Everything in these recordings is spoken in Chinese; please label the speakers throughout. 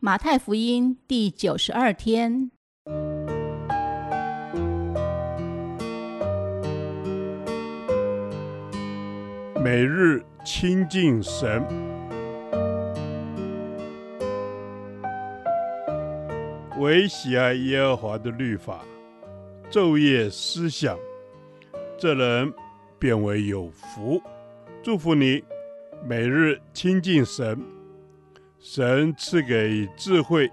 Speaker 1: 马太福音第九十二天，
Speaker 2: 每日亲近神，唯喜爱耶和华的律法，昼夜思想，这人便为有福。祝福你，每日亲近神。神赐给智慧、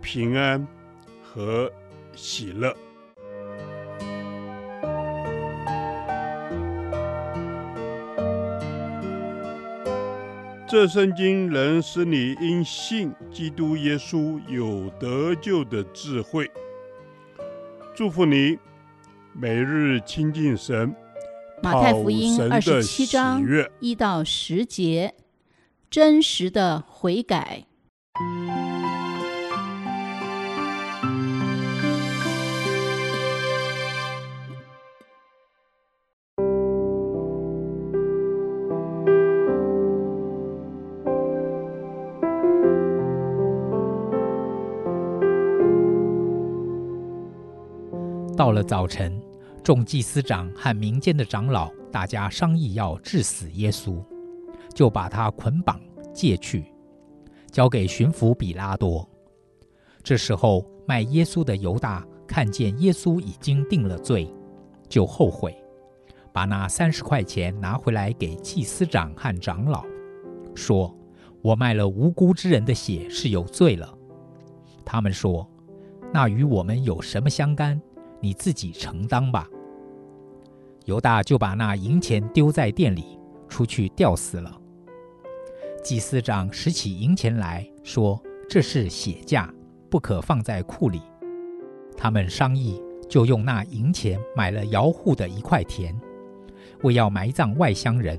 Speaker 2: 平安和喜乐。这圣经能使你因信基督耶稣有得救的智慧。祝福你，每日亲近神。
Speaker 1: 马太福音二十七章一到十节。真实的悔改。
Speaker 3: 到了早晨，众祭司长和民间的长老，大家商议要治死耶稣。就把他捆绑借去，交给巡抚比拉多。这时候，卖耶稣的犹大看见耶稣已经定了罪，就后悔，把那三十块钱拿回来给祭司长和长老，说：“我卖了无辜之人的血是有罪了。”他们说：“那与我们有什么相干？你自己承当吧。”犹大就把那银钱丢在店里，出去吊死了。祭司长拾起银钱来说：“这是血价，不可放在库里。”他们商议，就用那银钱买了窑户的一块田，为要埋葬外乡人，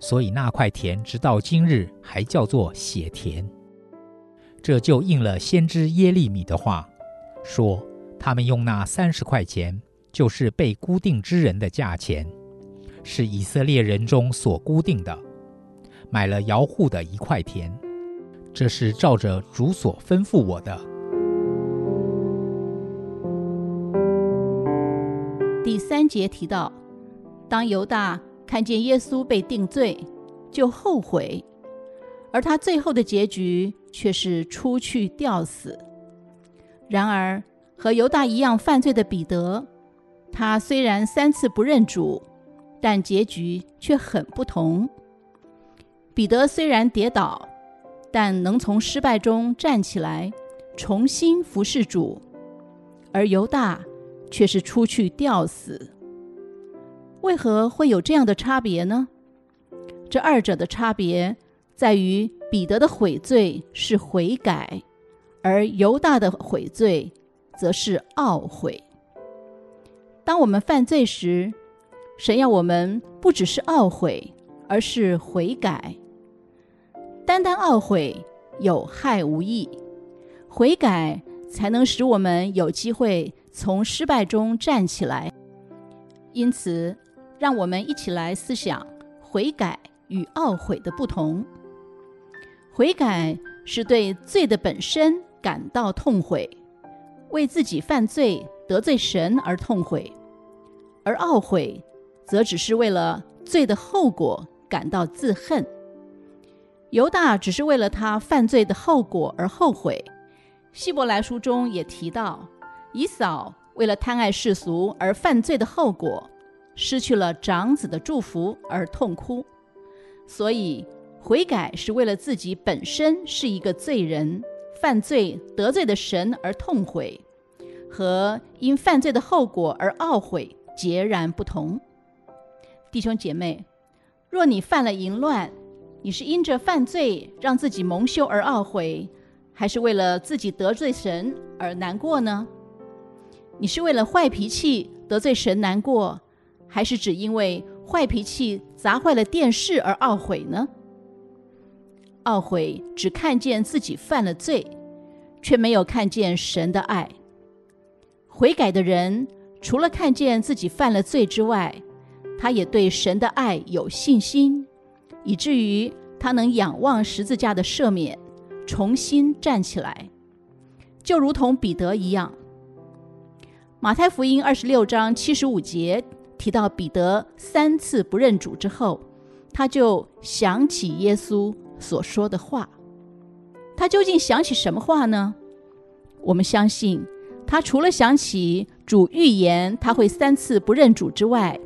Speaker 3: 所以那块田直到今日还叫做血田。这就应了先知耶利米的话，说：“他们用那三十块钱，就是被估定之人的价钱，是以色列人中所估定的。”买了窑户的一块田，这是照着主所吩咐我的。
Speaker 1: 第三节提到，当犹大看见耶稣被定罪，就后悔，而他最后的结局却是出去吊死。然而，和犹大一样犯罪的彼得，他虽然三次不认主，但结局却很不同。彼得虽然跌倒，但能从失败中站起来，重新服侍主；而犹大却是出去吊死。为何会有这样的差别呢？这二者的差别在于，彼得的悔罪是悔改，而犹大的悔罪则是懊悔。当我们犯罪时，神要我们不只是懊悔，而是悔改。单单懊悔有害无益，悔改才能使我们有机会从失败中站起来。因此，让我们一起来思想悔改与懊悔的不同。悔改是对罪的本身感到痛悔，为自己犯罪得罪神而痛悔；而懊悔则只是为了罪的后果感到自恨。犹大只是为了他犯罪的后果而后悔。希伯来书中也提到，以扫为了贪爱世俗而犯罪的后果，失去了长子的祝福而痛哭。所以，悔改是为了自己本身是一个罪人，犯罪得罪的神而痛悔，和因犯罪的后果而懊悔截然不同。弟兄姐妹，若你犯了淫乱，你是因着犯罪让自己蒙羞而懊悔，还是为了自己得罪神而难过呢？你是为了坏脾气得罪神难过，还是只因为坏脾气砸坏了电视而懊悔呢？懊悔只看见自己犯了罪，却没有看见神的爱。悔改的人除了看见自己犯了罪之外，他也对神的爱有信心。以至于他能仰望十字架的赦免，重新站起来，就如同彼得一样。马太福音二十六章七十五节提到彼得三次不认主之后，他就想起耶稣所说的话。他究竟想起什么话呢？我们相信，他除了想起主预言他会三次不认主之外，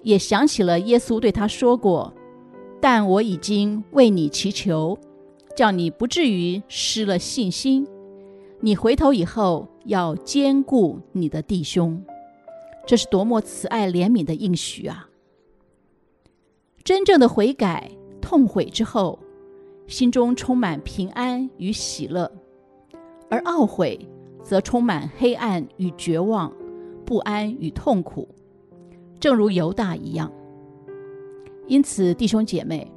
Speaker 1: 也想起了耶稣对他说过：“但我已经为你祈求，叫你不至于失了信心。你回头以后。”要兼顾你的弟兄，这是多么慈爱怜悯的应许啊！真正的悔改、痛悔之后，心中充满平安与喜乐；而懊悔则充满黑暗与绝望、不安与痛苦，正如犹大一样。因此，弟兄姐妹，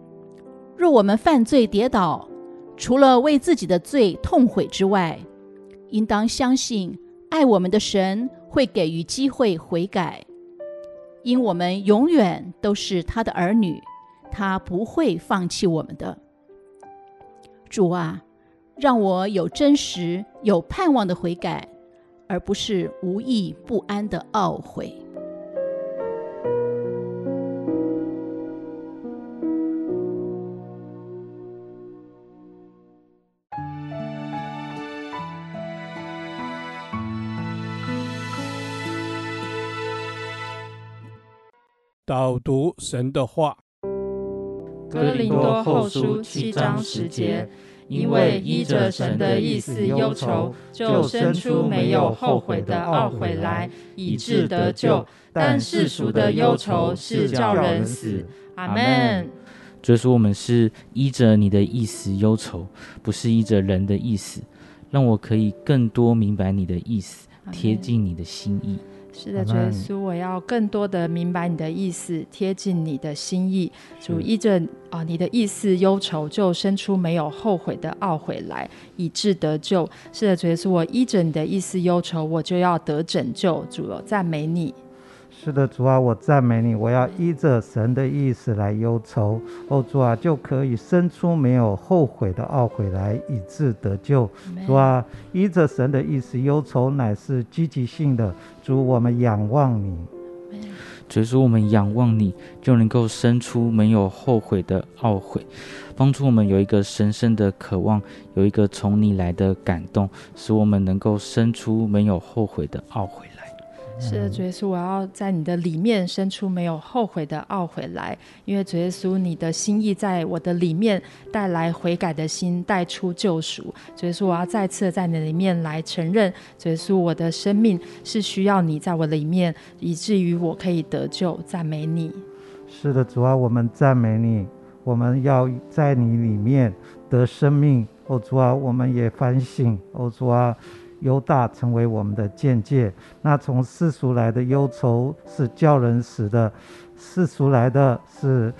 Speaker 1: 若我们犯罪跌倒，除了为自己的罪痛悔之外，应当相信，爱我们的神会给予机会悔改，因我们永远都是他的儿女，他不会放弃我们的。主啊，让我有真实、有盼望的悔改，而不是无益不安的懊悔。
Speaker 2: 导读神的话，《
Speaker 4: 哥林多后书》七章十节，因为依着神的意思忧愁，就生出没有后悔的懊悔来，以致得救。但世俗的忧愁是叫人死。阿门。
Speaker 5: 所以说，我们是依着你的意思忧愁，不是依着人的意思，让我可以更多明白你的意思，贴近你的心意。
Speaker 4: 是的，主耶稣，我要更多的明白你的意思，贴近你的心意。主依着啊，你的意思忧愁，就生出没有后悔的懊悔来，以致得救。是的，主耶稣，我依着你的意思忧愁，我就要得拯救。主，我赞美你。
Speaker 6: 是的，主啊，我赞美你。我要依着神的意思来忧愁，哦，主啊，就可以生出没有后悔的懊悔来，以致得救。主啊，依着神的意思忧愁，乃是积极性的。主，我们仰望你。
Speaker 5: 所以说，我们仰望你，就能够生出没有后悔的懊悔，帮助我们有一个神圣的渴望，有一个从你来的感动，使我们能够生出没有后悔的懊悔。
Speaker 4: 是的，主耶稣，我要在你的里面生出没有后悔的懊悔来，因为主耶稣，你的心意在我的里面带来悔改的心，带出救赎。主耶稣，我要再次在你里面来承认，主耶稣，我的生命是需要你在我里面，以至于我可以得救。赞美你。
Speaker 6: 是的，主啊，我们赞美你，我们要在你里面得生命。哦，主啊，我们也反省。哦，主啊。犹大成为我们的见解。那从世俗来的忧愁是叫人死的，世俗来的是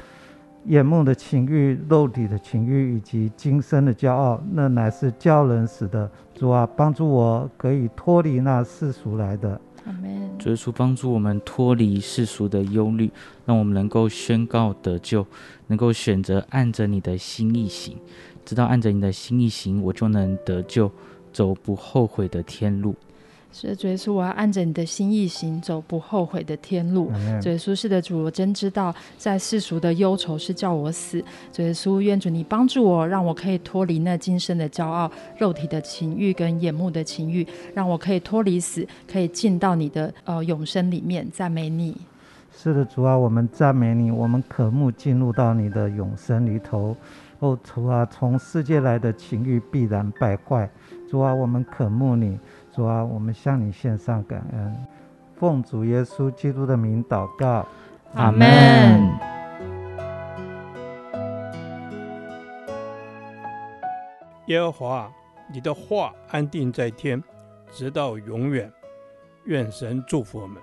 Speaker 6: 眼目的情欲、肉体的情欲以及今生的骄傲，那乃是叫人死的。主啊，帮助我可以脱离那世俗来的。
Speaker 4: 阿门。
Speaker 5: 主耶稣帮助我们脱离世俗的忧虑，让我们能够宣告得救，能够选择按着你的心意行。直到按着你的心意行，我就能得救。走不后悔的天路，
Speaker 4: 是的，主耶稣，我要按着你的心意行，走不后悔的天路。主耶稣，是的，主，我真知道，在世俗的忧愁是叫我死。主耶稣，愿主你帮助我，让我可以脱离那今生的骄傲、肉体的情欲跟眼目的情欲，让我可以脱离死，可以进到你的呃永生里面。赞美你。
Speaker 6: 是的，主啊，我们赞美你，我们渴慕进入到你的永生里头。哦，主啊，从世界来的情欲必然败坏。主啊，我们渴慕你。主啊，我们向你献上感恩。奉主耶稣基督的名祷告，
Speaker 4: 阿门。
Speaker 2: 耶和华，你的话安定在天，直到永远。愿神祝福我们。